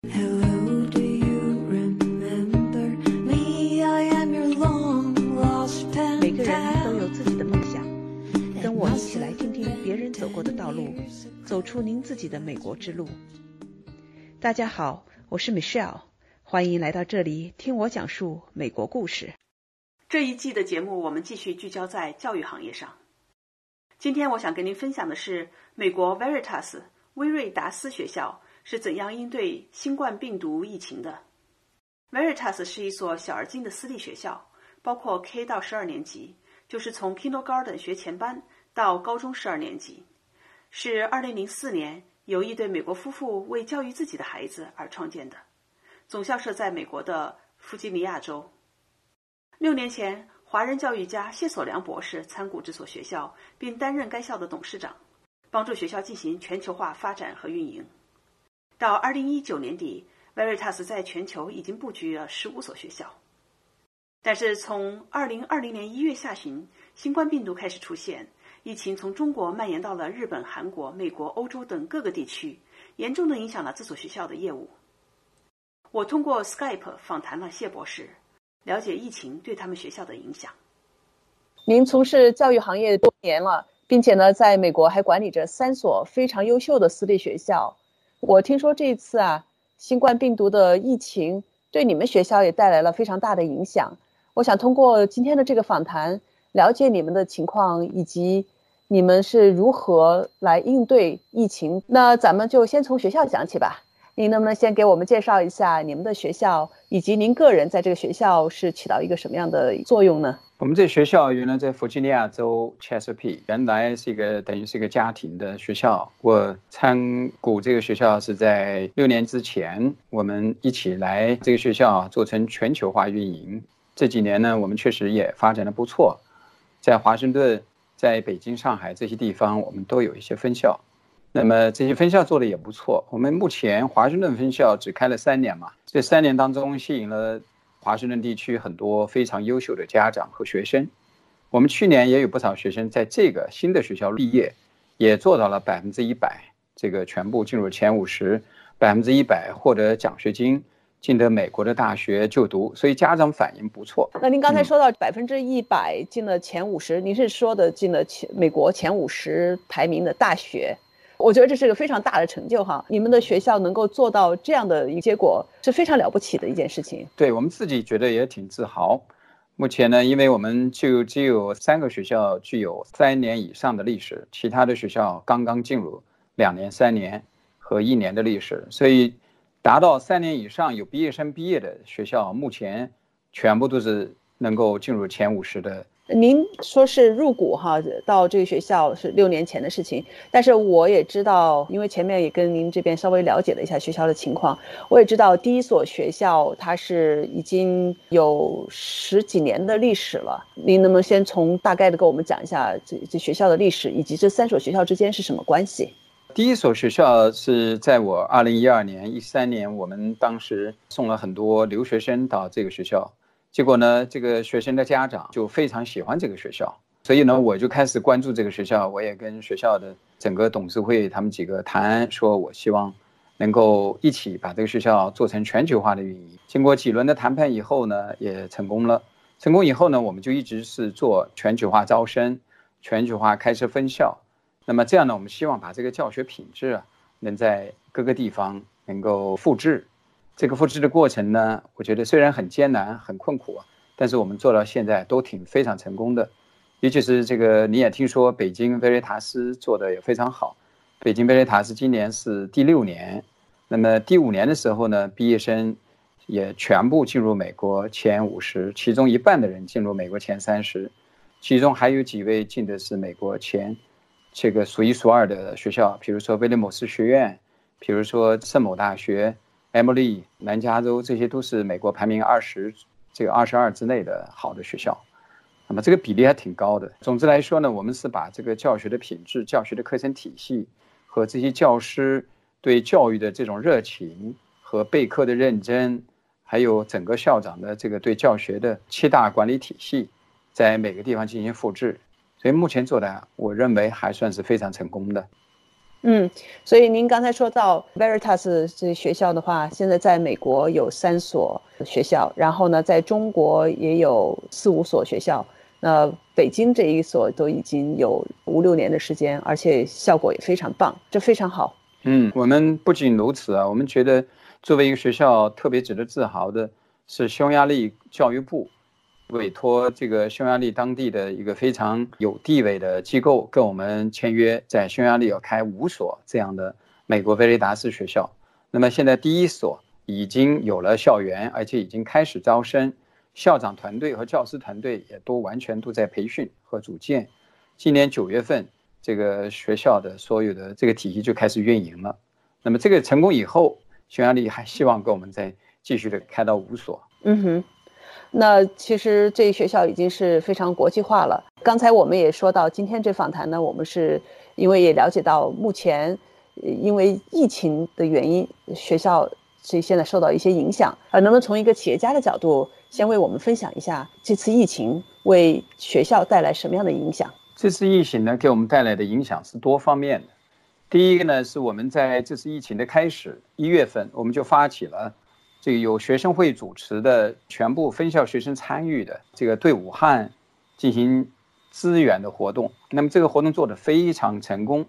每个人都.有自己的梦想，跟我一起来听听别人走过的道路，走出您自己的美国之路。大家好，我是 Michelle，欢迎来到这里听我讲述美国故事。这一季的节目，我们继续聚焦在教育行业上。今天我想跟您分享的是美国 Veritas 威瑞达斯学校是怎样应对新冠病毒疫情的。Veritas 是一所小而精的私立学校，包括 K 到十二年级，就是从 Kindergarten 学前班到高中十二年级。是二零零四年由一对美国夫妇为教育自己的孩子而创建的，总校设在美国的弗吉尼亚州。六年前，华人教育家谢索良博士参股这所学校，并担任该校的董事长，帮助学校进行全球化发展和运营。到二零一九年底，Veritas 在全球已经布局了十五所学校。但是从二零二零年一月下旬，新冠病毒开始出现，疫情从中国蔓延到了日本、韩国、美国、欧洲等各个地区，严重的影响了这所学校的业务。我通过 Skype 访谈了谢博士，了解疫情对他们学校的影响。您从事教育行业多年了，并且呢，在美国还管理着三所非常优秀的私立学校。我听说这一次啊，新冠病毒的疫情对你们学校也带来了非常大的影响。我想通过今天的这个访谈，了解你们的情况以及你们是如何来应对疫情。那咱们就先从学校讲起吧。您能不能先给我们介绍一下你们的学校，以及您个人在这个学校是起到一个什么样的作用呢？我们这学校原来在弗吉尼亚州 Chesapeake，原来是一个等于是一个家庭的学校。我参股这个学校是在六年之前，我们一起来这个学校做成全球化运营。这几年呢，我们确实也发展的不错，在华盛顿、在北京、上海这些地方，我们都有一些分校。那么这些分校做的也不错。我们目前华盛顿分校只开了三年嘛，这三年当中吸引了华盛顿地区很多非常优秀的家长和学生。我们去年也有不少学生在这个新的学校毕业，也做到了百分之一百，这个全部进入前五十，百分之一百获得奖学金，进得美国的大学就读，所以家长反应不错。那您刚才说到百分之一百进了前五十，您是说的进了前美国前五十排名的大学？我觉得这是个非常大的成就哈！你们的学校能够做到这样的一个结果，是非常了不起的一件事情。对我们自己觉得也挺自豪。目前呢，因为我们就只有三个学校具有三年以上的历史，其他的学校刚刚进入两年、三年和一年的历史，所以达到三年以上有毕业生毕业的学校，目前全部都是能够进入前五十的。您说是入股哈，到这个学校是六年前的事情，但是我也知道，因为前面也跟您这边稍微了解了一下学校的情况，我也知道第一所学校它是已经有十几年的历史了。您能不能先从大概的跟我们讲一下这这学校的历史，以及这三所学校之间是什么关系？第一所学校是在我二零一二年、一三年，我们当时送了很多留学生到这个学校。结果呢，这个学生的家长就非常喜欢这个学校，所以呢，我就开始关注这个学校。我也跟学校的整个董事会他们几个谈，说我希望能够一起把这个学校做成全球化的运营。经过几轮的谈判以后呢，也成功了。成功以后呢，我们就一直是做全球化招生、全球化开设分校。那么这样呢，我们希望把这个教学品质啊，能在各个地方能够复制。这个复制的过程呢，我觉得虽然很艰难、很困苦啊，但是我们做到现在都挺非常成功的。尤其是这个，你也听说北京贝雷塔斯做的也非常好。北京贝雷塔斯今年是第六年，那么第五年的时候呢，毕业生也全部进入美国前五十，其中一半的人进入美国前三十，其中还有几位进的是美国前这个数一数二的学校，比如说威廉姆斯学院，比如说圣某大学。Emily、南加州，这些都是美国排名二十，这个二十二之内的好的学校，那么这个比例还挺高的。总之来说呢，我们是把这个教学的品质、教学的课程体系和这些教师对教育的这种热情和备课的认真，还有整个校长的这个对教学的七大管理体系，在每个地方进行复制。所以目前做的，我认为还算是非常成功的。嗯，所以您刚才说到 Veritas 这学校的话，现在在美国有三所学校，然后呢，在中国也有四五所学校。那北京这一所都已经有五六年的时间，而且效果也非常棒，这非常好。嗯，我们不仅如此啊，我们觉得作为一个学校特别值得自豪的是匈牙利教育部委托这个匈牙利当地的一个非常有地位的机构跟我们签约，在匈牙利要开五所这样的美国维雷达斯学校。那么现在第一所已经有了校园，而且已经开始招生，校长团队和教师团队也都完全都在培训和组建。今年九月份。这个学校的所有的这个体系就开始运营了。那么这个成功以后，匈牙利还希望跟我们再继续的开到五所。嗯哼，那其实这学校已经是非常国际化了。刚才我们也说到，今天这访谈呢，我们是因为也了解到目前因为疫情的原因，学校这现在受到一些影响。呃，能不能从一个企业家的角度，先为我们分享一下这次疫情为学校带来什么样的影响？这次疫情呢，给我们带来的影响是多方面的。第一个呢，是我们在这次疫情的开始一月份，我们就发起了这个由学生会主持的全部分校学生参与的这个对武汉进行支援的活动。那么这个活动做得非常成功，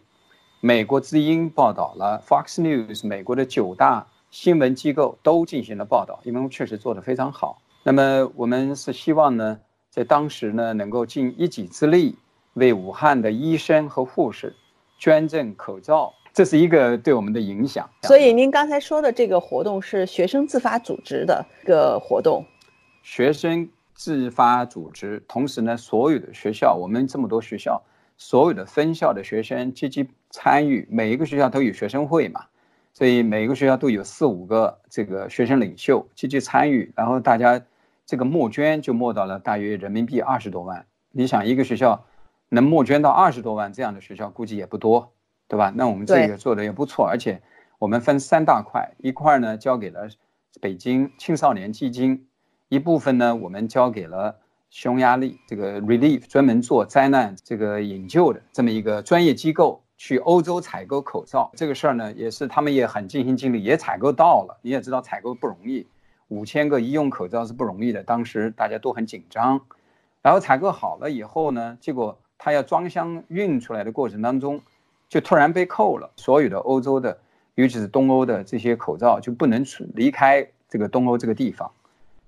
美国之音报道了，Fox News 美国的九大新闻机构都进行了报道，因为确实做得非常好。那么我们是希望呢，在当时呢，能够尽一己之力。为武汉的医生和护士捐赠口罩，这是一个对我们的影响。所以您刚才说的这个活动是学生自发组织的一个活动，学生自发组织，同时呢，所有的学校，我们这么多学校，所有的分校的学生积极参与，每一个学校都有学生会嘛，所以每个学校都有四五个这个学生领袖积极参与，然后大家这个募捐就募到了大约人民币二十多万。你想一个学校。能募捐到二十多万这样的学校估计也不多，对吧？那我们这个做的也不错，而且我们分三大块，一块呢交给了北京青少年基金，一部分呢我们交给了匈牙利这个 Relief 专门做灾难这个营救的这么一个专业机构去欧洲采购口罩。这个事儿呢也是他们也很尽心尽力，也采购到了。你也知道采购不容易，五千个医用口罩是不容易的，当时大家都很紧张。然后采购好了以后呢，结果。他要装箱运出来的过程当中，就突然被扣了。所有的欧洲的，尤其是东欧的这些口罩就不能出离开这个东欧这个地方，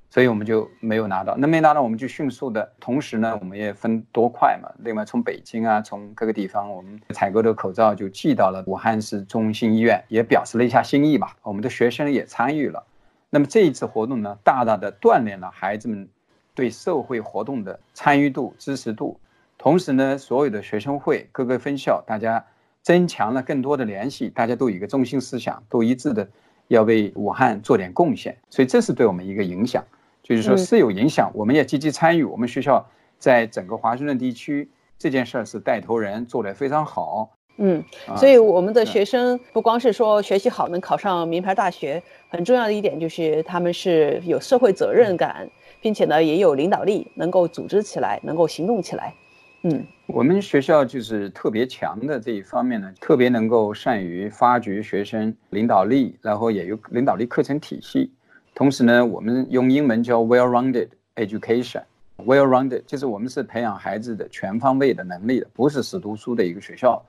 所以我们就没有拿到。那没拿到，我们就迅速的，同时呢，我们也分多块嘛。另外，从北京啊，从各个地方，我们采购的口罩就寄到了武汉市中心医院，也表示了一下心意吧。我们的学生也参与了。那么这一次活动呢，大大的锻炼了孩子们对社会活动的参与度、支持度。同时呢，所有的学生会、各个分校，大家增强了更多的联系，大家都有一个中心思想，都一致的要为武汉做点贡献，所以这是对我们一个影响，就是说是有影响，我们也积极参与。我们学校在整个华盛顿地区这件事儿是带头人，做得非常好。嗯，所以我们的学生不光是说学习好能考上名牌大学，很重要的一点就是他们是有社会责任感，并且呢也有领导力，能够组织起来，能够行动起来。嗯，我们学校就是特别强的这一方面呢，特别能够善于发掘学生领导力，然后也有领导力课程体系。同时呢，我们用英文叫 well-rounded education。well-rounded 就是我们是培养孩子的全方位的能力的，不是死读书的一个学校。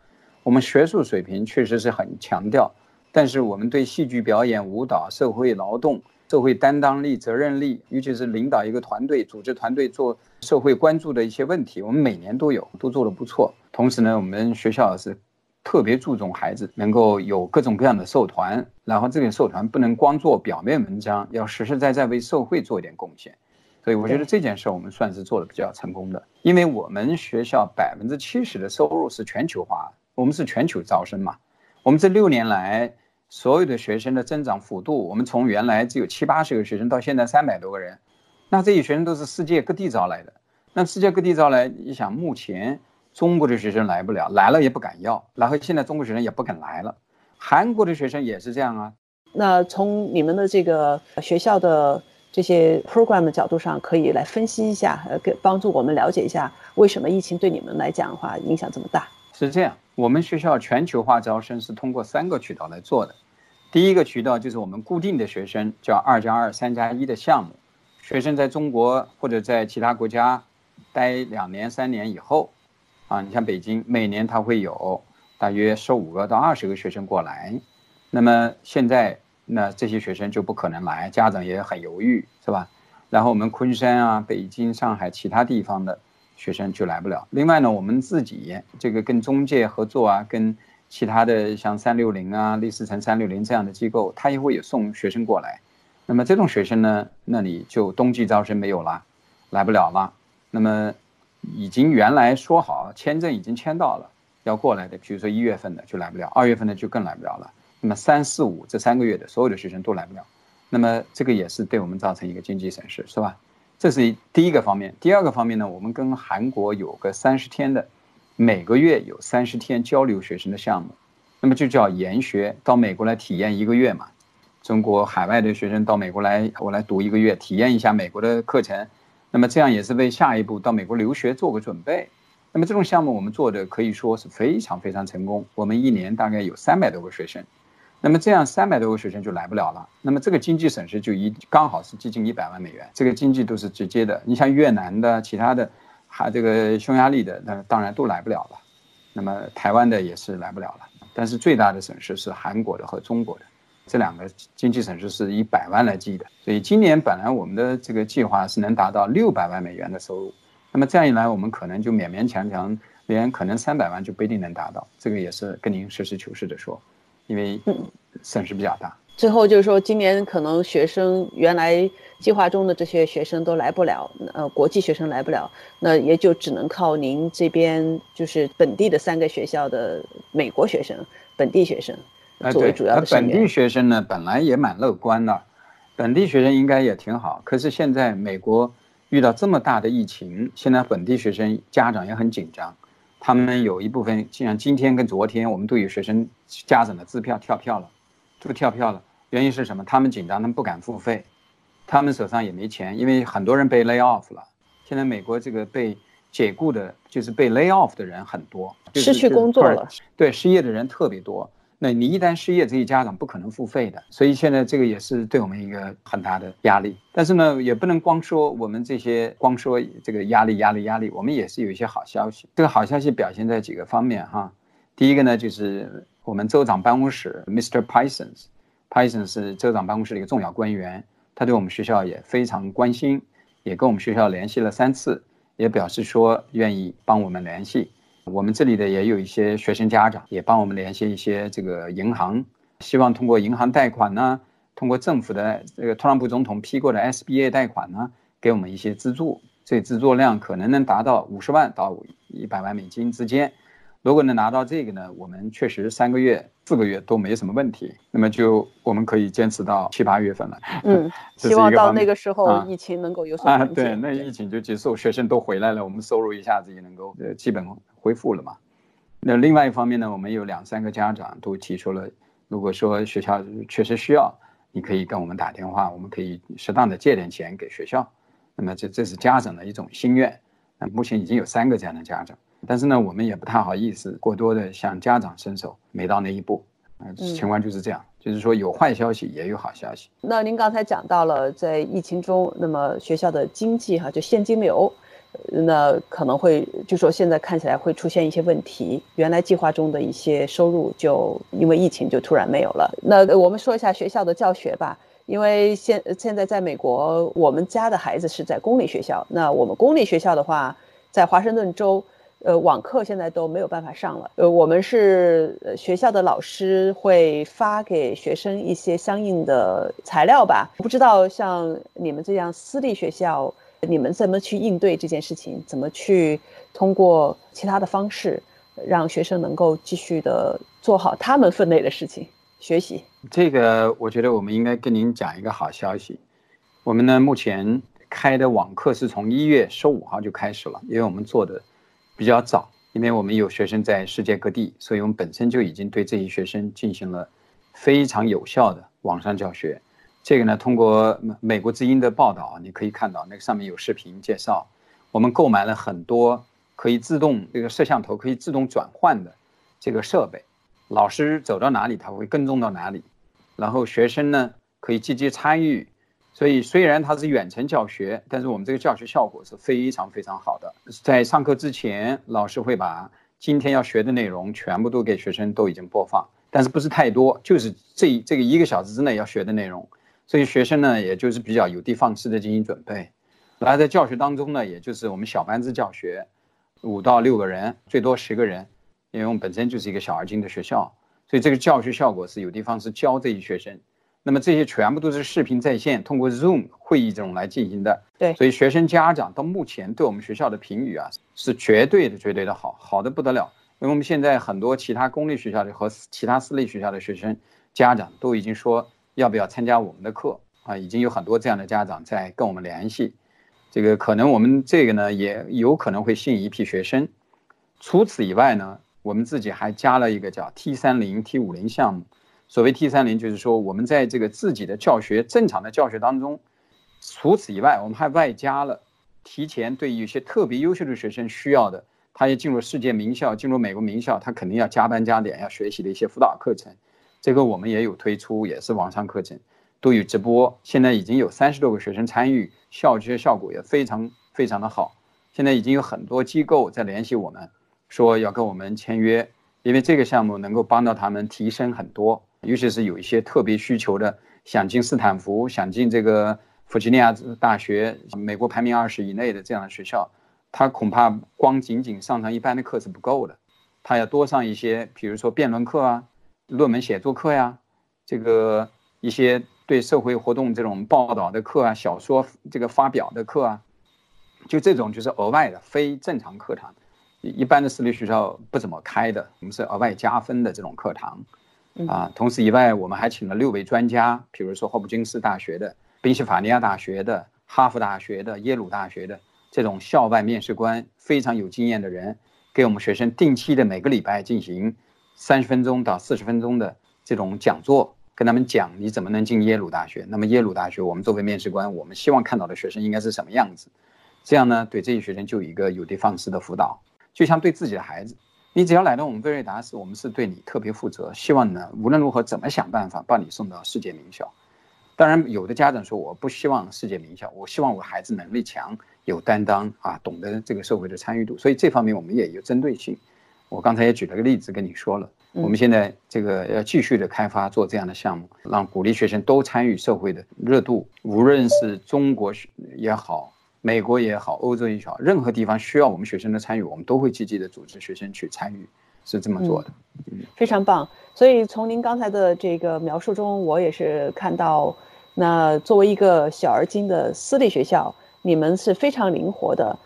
我们学术水平确实是很强调，但是我们对戏剧表演、舞蹈、社会劳动。社会担当力、责任力，尤其是领导一个团队、组织团队做社会关注的一些问题，我们每年都有，都做得不错。同时呢，我们学校是特别注重孩子能够有各种各样的社团，然后这个社团不能光做表面文章，要实实在在为社会做一点贡献。所以我觉得这件事我们算是做的比较成功的，因为我们学校百分之七十的收入是全球化，我们是全球招生嘛，我们这六年来。所有的学生的增长幅度，我们从原来只有七八十个学生，到现在三百多个人，那这些学生都是世界各地招来的。那世界各地招来，你想，目前中国的学生来不了，来了也不敢要，然后现在中国学生也不肯来了。韩国的学生也是这样啊。那从你们的这个学校的这些 program 的角度上，可以来分析一下，呃，给帮助我们了解一下，为什么疫情对你们来讲的话影响这么大？是这样，我们学校全球化招生是通过三个渠道来做的。第一个渠道就是我们固定的学生，叫二加二、三加一的项目。学生在中国或者在其他国家待两年、三年以后，啊，你像北京，每年他会有大约十五个到二十个学生过来。那么现在，那这些学生就不可能来，家长也很犹豫，是吧？然后我们昆山啊、北京、上海其他地方的学生就来不了。另外呢，我们自己这个跟中介合作啊，跟其他的像三六零啊、历思成三六零这样的机构，他也会有送学生过来。那么这种学生呢，那你就冬季招生没有了，来不了了。那么已经原来说好签证已经签到了要过来的，比如说一月份的就来不了，二月份的就更来不了了。那么三四五这三个月的所有的学生都来不了。那么这个也是对我们造成一个经济损失，是吧？这是第一个方面。第二个方面呢，我们跟韩国有个三十天的。每个月有三十天交流学生的项目，那么就叫研学，到美国来体验一个月嘛。中国海外的学生到美国来，我来读一个月，体验一下美国的课程。那么这样也是为下一步到美国留学做个准备。那么这种项目我们做的可以说是非常非常成功。我们一年大概有三百多个学生，那么这样三百多个学生就来不了了。那么这个经济损失就一刚好是接近一百万美元，这个经济都是直接的。你像越南的其他的。还这个匈牙利的，那当然都来不了了，那么台湾的也是来不了了。但是最大的损失是韩国的和中国的，这两个经济损失是以百万来计的。所以今年本来我们的这个计划是能达到六百万美元的收入，那么这样一来，我们可能就勉勉强强连可能三百万就不一定能达到。这个也是跟您实事求是的说，因为损失比较大。最后就是说，今年可能学生原来计划中的这些学生都来不了，呃，国际学生来不了，那也就只能靠您这边就是本地的三个学校的美国学生、本地学生作为主要的本地学生呢，本来也蛮乐观的，本地学生应该也挺好。可是现在美国遇到这么大的疫情，现在本地学生家长也很紧张，他们有一部分像今天跟昨天，我们都有学生家长的支票跳票了。都跳票了，原因是什么？他们紧张，他们不敢付费，他们手上也没钱，因为很多人被 lay off 了。现在美国这个被解雇的，就是被 lay off 的人很多，失去工作了。对，失业的人特别多。那你一旦失业，这些家长不可能付费的，所以现在这个也是对我们一个很大的压力。但是呢，也不能光说我们这些，光说这个压力、压力、压力。我们也是有一些好消息。这个好消息表现在几个方面哈。第一个呢，就是。我们州长办公室，Mr. Parsons，Parsons 是州长办公室的一个重要官员，他对我们学校也非常关心，也跟我们学校联系了三次，也表示说愿意帮我们联系。我们这里的也有一些学生家长，也帮我们联系一些这个银行，希望通过银行贷款呢，通过政府的这个特朗普总统批过的 SBA 贷款呢，给我们一些资助，这资助量可能能达到五十万到一百万美金之间。如果能拿到这个呢，我们确实三个月、四个月都没什么问题，那么就我们可以坚持到七八月份了。嗯，希望到那个时候疫情能够有所啊，对，那疫情就结束，学生都回来了，我们收入一下子也能够呃基本恢复了嘛。那另外一方面呢，我们有两三个家长都提出了，如果说学校确实需要，你可以跟我们打电话，我们可以适当的借点钱给学校。那么这这是家长的一种心愿。那目前已经有三个这样的家长。但是呢，我们也不太好意思过多的向家长伸手，没到那一步，啊，情况就是这样，就是说有坏消息也有好消息。那您刚才讲到了在疫情中，那么学校的经济哈，就现金流，那可能会就说现在看起来会出现一些问题，原来计划中的一些收入就因为疫情就突然没有了。那我们说一下学校的教学吧，因为现现在在美国，我们家的孩子是在公立学校，那我们公立学校的话，在华盛顿州。呃，网课现在都没有办法上了。呃，我们是学校的老师会发给学生一些相应的材料吧？不知道像你们这样私立学校，你们怎么去应对这件事情？怎么去通过其他的方式，让学生能够继续的做好他们分内的事情，学习？这个我觉得我们应该跟您讲一个好消息。我们呢目前开的网课是从一月十五号就开始了，因为我们做的。比较早，因为我们有学生在世界各地，所以我们本身就已经对这些学生进行了非常有效的网上教学。这个呢，通过美国之音的报道，你可以看到那个上面有视频介绍。我们购买了很多可以自动这个摄像头可以自动转换的这个设备，老师走到哪里他会跟踪到哪里，然后学生呢可以积极参与。所以虽然它是远程教学，但是我们这个教学效果是非常非常好的。在上课之前，老师会把今天要学的内容全部都给学生都已经播放，但是不是太多，就是这这个一个小时之内要学的内容。所以学生呢，也就是比较有的放矢的进行准备。然后在教学当中呢，也就是我们小班制教学，五到六个人，最多十个人，因为我们本身就是一个小而精的学校，所以这个教学效果是有地方是教这些学生。那么这些全部都是视频在线，通过 Zoom 会议这种来进行的。对，所以学生家长到目前对我们学校的评语啊，是绝对的、绝对的好，好的不得了。因为我们现在很多其他公立学校的和其他私立学校的学生家长都已经说要不要参加我们的课啊，已经有很多这样的家长在跟我们联系。这个可能我们这个呢也有可能会吸引一批学生。除此以外呢，我们自己还加了一个叫 T 三零、T 五零项目。所谓 T 三零，就是说我们在这个自己的教学正常的教学当中，除此以外，我们还外加了提前对一些特别优秀的学生需要的，他也进入世界名校、进入美国名校，他肯定要加班加点要学习的一些辅导课程，这个我们也有推出，也是网上课程，都有直播。现在已经有三十多个学生参与，教学效果也非常非常的好。现在已经有很多机构在联系我们，说要跟我们签约，因为这个项目能够帮到他们提升很多。尤其是有一些特别需求的，想进斯坦福、想进这个弗吉尼亚大学、美国排名二十以内的这样的学校，他恐怕光仅仅上上一般的课是不够的，他要多上一些，比如说辩论课啊、论文写作课呀，这个一些对社会活动这种报道的课啊、小说这个发表的课啊，就这种就是额外的非正常课堂，一般的私立学校不怎么开的，我们是额外加分的这种课堂。啊，同时以外，我们还请了六位专家，比如说霍普金斯大学的、宾夕法尼亚大学的、哈佛大学的、耶鲁大学的这种校外面试官，非常有经验的人，给我们学生定期的每个礼拜进行三十分钟到四十分钟的这种讲座，跟他们讲你怎么能进耶鲁大学。那么耶鲁大学，我们作为面试官，我们希望看到的学生应该是什么样子？这样呢，对这些学生就有一个有的放矢的辅导，就像对自己的孩子。你只要来到我们贝瑞达斯，我们是对你特别负责，希望呢无论如何怎么想办法把你送到世界名校。当然，有的家长说我不希望世界名校，我希望我孩子能力强、有担当啊，懂得这个社会的参与度。所以这方面我们也有针对性。我刚才也举了个例子跟你说了，我们现在这个要继续的开发做这样的项目，让鼓励学生都参与社会的热度，无论是中国也好。美国也好，欧洲也好，任何地方需要我们学生的参与，我们都会积极的组织学生去参与，是这么做的。嗯，非常棒。所以从您刚才的这个描述中，我也是看到，那作为一个小而精的私立学校，你们是非常灵活的，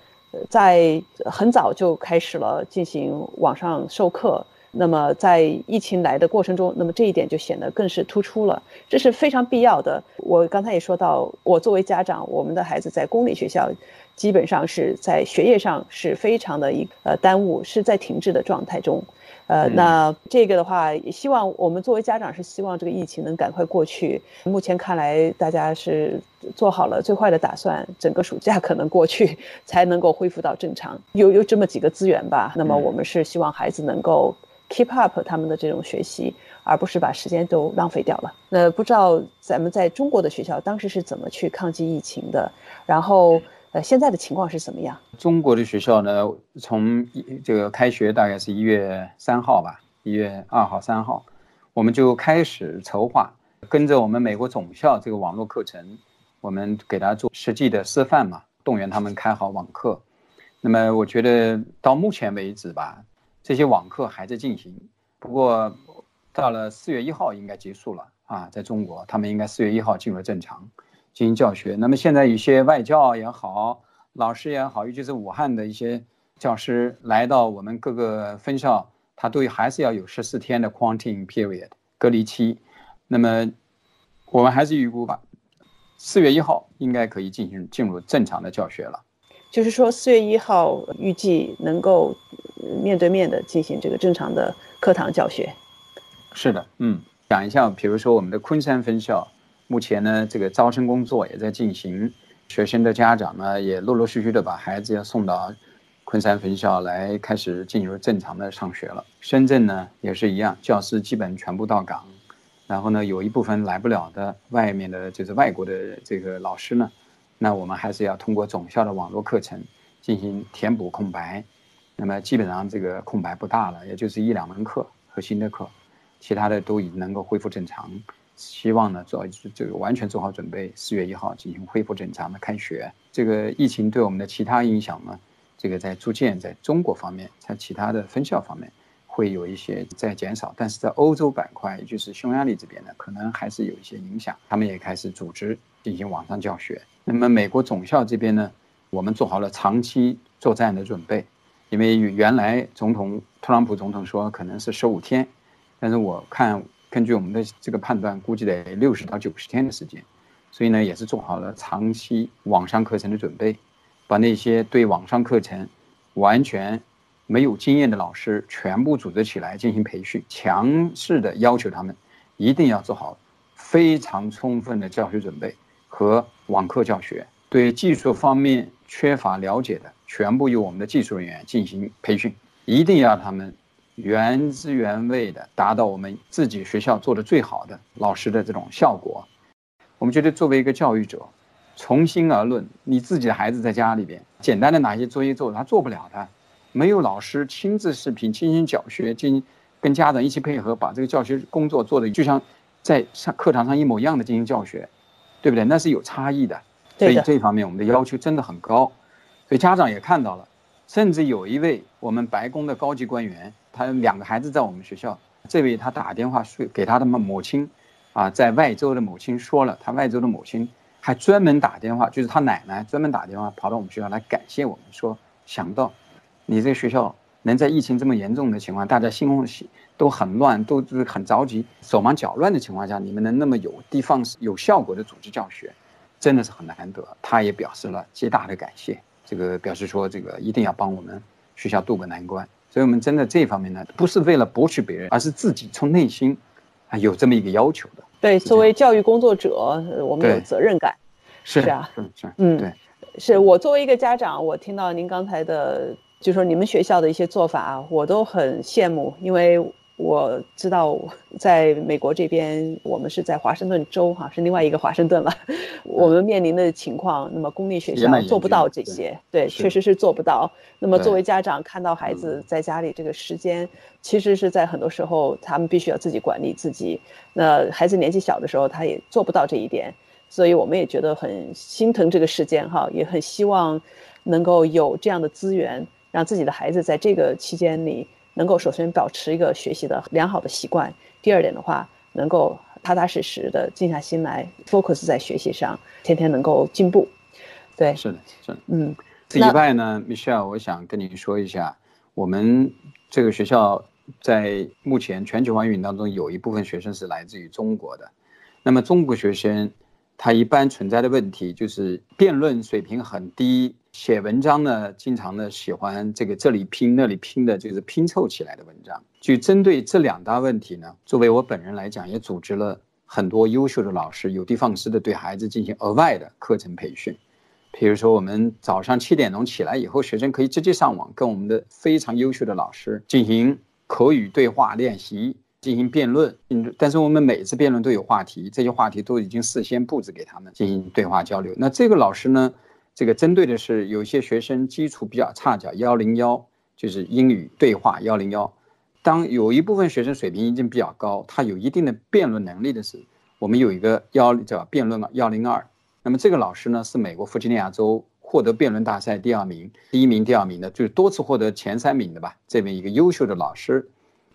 在很早就开始了进行网上授课。那么在疫情来的过程中，那么这一点就显得更是突出了，这是非常必要的。我刚才也说到，我作为家长，我们的孩子在公立学校，基本上是在学业上是非常的一呃耽误，是在停滞的状态中。呃，那这个的话，也希望我们作为家长是希望这个疫情能赶快过去。目前看来，大家是做好了最坏的打算，整个暑假可能过去才能够恢复到正常。有有这么几个资源吧，那么我们是希望孩子能够。Keep up 他们的这种学习，而不是把时间都浪费掉了。那不知道咱们在中国的学校当时是怎么去抗击疫情的？然后，呃，现在的情况是怎么样？中国的学校呢，从这个开学大概是一月三号吧，一月二号、三号，我们就开始筹划，跟着我们美国总校这个网络课程，我们给大家做实际的示范嘛，动员他们开好网课。那么，我觉得到目前为止吧。这些网课还在进行，不过到了四月一号应该结束了啊，在中国他们应该四月一号进入正常进行教学。那么现在有些外教也好，老师也好，尤其是武汉的一些教师来到我们各个分校，他都还是要有十四天的 quarantine period 隔离期。那么我们还是预估吧，四月一号应该可以进行进入正常的教学了。就是说，四月一号预计能够面对面的进行这个正常的课堂教学。是的，嗯，讲一下，比如说我们的昆山分校，目前呢，这个招生工作也在进行，学生的家长呢也陆陆续续的把孩子要送到昆山分校来开始进入正常的上学了。深圳呢也是一样，教师基本全部到岗，然后呢有一部分来不了的外面的就是外国的这个老师呢，那我们还是要通过总校的网络课程进行填补空白。那么基本上这个空白不大了，也就是一两门课核心的课，其他的都已能够恢复正常。希望呢做这个完全做好准备，四月一号进行恢复正常的开学。这个疫情对我们的其他影响呢，这个在逐渐在中国方面，在其他的分校方面会有一些在减少，但是在欧洲板块，也就是匈牙利这边呢，可能还是有一些影响。他们也开始组织进行网上教学。那么美国总校这边呢，我们做好了长期作战的准备。因为原来总统特朗普总统说可能是十五天，但是我看根据我们的这个判断，估计得六十到九十天的时间，所以呢也是做好了长期网上课程的准备，把那些对网上课程完全没有经验的老师全部组织起来进行培训，强势的要求他们一定要做好非常充分的教学准备和网课教学，对技术方面缺乏了解的。全部由我们的技术人员进行培训，一定要他们原汁原味的达到我们自己学校做的最好的老师的这种效果。我们觉得作为一个教育者，从心而论，你自己的孩子在家里边简单的哪些作业做，他做不了的，没有老师亲自视频进行教学，进行跟家长一起配合，把这个教学工作做的就像在上课堂上一模一样的进行教学，对不对？那是有差异的。所以这方面我们的要求真的很高。所以家长也看到了，甚至有一位我们白宫的高级官员，他两个孩子在我们学校，这位他打电话说给他的母母亲，啊，在外州的母亲说了，他外州的母亲还专门打电话，就是他奶奶专门打电话跑到我们学校来感谢我们，说想到你这个学校能在疫情这么严重的情况，大家心慌都很乱，都是很着急，手忙脚乱的情况下，你们能那么有地方有效果的组织教学，真的是很难得。他也表示了极大的感谢。这个表示说，这个一定要帮我们学校渡过难关。所以，我们真的这方面呢，不是为了博取别人，而是自己从内心啊有这么一个要求的。对，作为教育工作者，我们有责任感。是啊，是是，嗯，对，是我作为一个家长，我听到您刚才的，就说你们学校的一些做法，我都很羡慕，因为。我知道，在美国这边，我们是在华盛顿州，哈，是另外一个华盛顿了。我们面临的情况，那么公立学校做不到这些，对，确实是做不到。那么作为家长，看到孩子在家里这个时间，其实是在很多时候，他们必须要自己管理自己。那孩子年纪小的时候，他也做不到这一点，所以我们也觉得很心疼这个时间，哈，也很希望能够有这样的资源，让自己的孩子在这个期间里。能够首先保持一个学习的良好的习惯，第二点的话，能够踏踏实实的静下心来，focus 在学习上，天天能够进步。对，是的，是的，嗯。这以外呢，Michelle，我想跟你说一下，我们这个学校在目前全球化运营当中，有一部分学生是来自于中国的，那么中国学生。他一般存在的问题就是辩论水平很低，写文章呢，经常呢喜欢这个这里拼那里拼的，就是拼凑起来的文章。就针对这两大问题呢，作为我本人来讲，也组织了很多优秀的老师有的放矢的对孩子进行额外的课程培训。比如说，我们早上七点钟起来以后，学生可以直接上网跟我们的非常优秀的老师进行口语对话练习。进行辩论，嗯但是我们每次辩论都有话题，这些话题都已经事先布置给他们进行对话交流。那这个老师呢，这个针对的是有些学生基础比较差，叫幺零幺，就是英语对话幺零幺。当有一部分学生水平已经比较高，他有一定的辩论能力的时候，我们有一个幺叫辩论幺零二。那么这个老师呢，是美国弗吉尼亚州获得辩论大赛第二名、第一名、第二名的，就是多次获得前三名的吧，这么一个优秀的老师。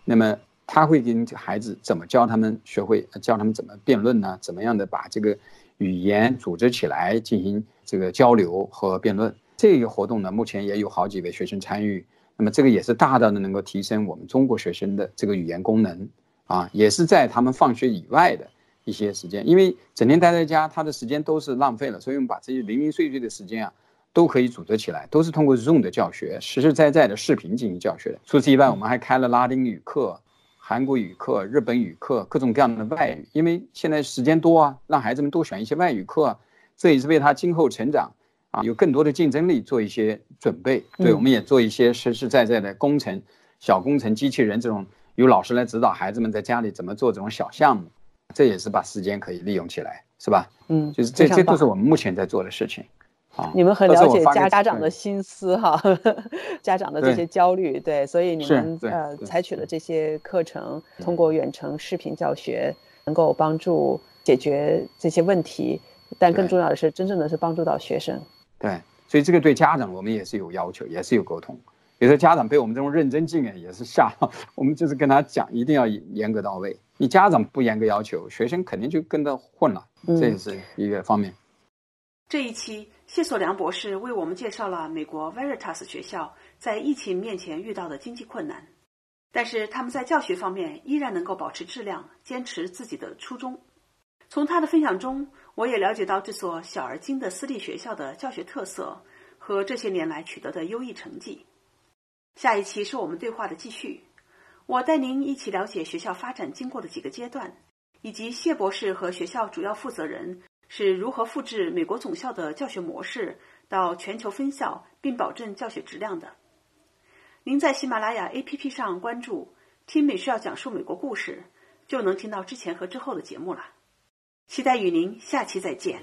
那么。他会跟孩子怎么教他们学会教他们怎么辩论呢？怎么样的把这个语言组织起来进行这个交流和辩论？这个活动呢，目前也有好几位学生参与。那么这个也是大大的能够提升我们中国学生的这个语言功能啊，也是在他们放学以外的一些时间，因为整天待在家，他的时间都是浪费了。所以我们把这些零零碎碎的时间啊，都可以组织起来，都是通过 Zoom 的教学，实实在在的视频进行教学的。除此以外，我们还开了拉丁语课。韩国语课、日本语课，各种各样的外语，因为现在时间多啊，让孩子们多选一些外语课，这也是为他今后成长啊，有更多的竞争力做一些准备。对，嗯我们也做一些实实在在的工程、小工程、机器人这种，由老师来指导孩子们在家里怎么做这种小项目，这也是把时间可以利用起来，是吧？嗯，就是这这都是我们目前在做的事情。啊，你们很了解家家长的心思哈，家长的这些焦虑，对，所以你们呃采取了这些课程，通过远程视频教学，能够帮助解决这些问题，但更重要的是，真正的是帮助到学生。对，所以这个对家长我们也是有要求，也是有沟通。有时候家长被我们这种认真劲啊，也是吓到。我们就是跟他讲，一定要严格到位。你家长不严格要求，学生肯定就跟着混了，嗯这也是一个方面。这一期，谢索良博士为我们介绍了美国 Veritas 学校在疫情面前遇到的经济困难，但是他们在教学方面依然能够保持质量，坚持自己的初衷。从他的分享中，我也了解到这所小而精的私立学校的教学特色和这些年来取得的优异成绩。下一期是我们对话的继续，我带您一起了解学校发展经过的几个阶段，以及谢博士和学校主要负责人是如何复制美国总校的教学模式到全球分校，并保证教学质量的。您在喜马拉雅 APP 上关注“听美需要讲述美国故事”，就能听到之前和之后的节目了。期待与您下期再见。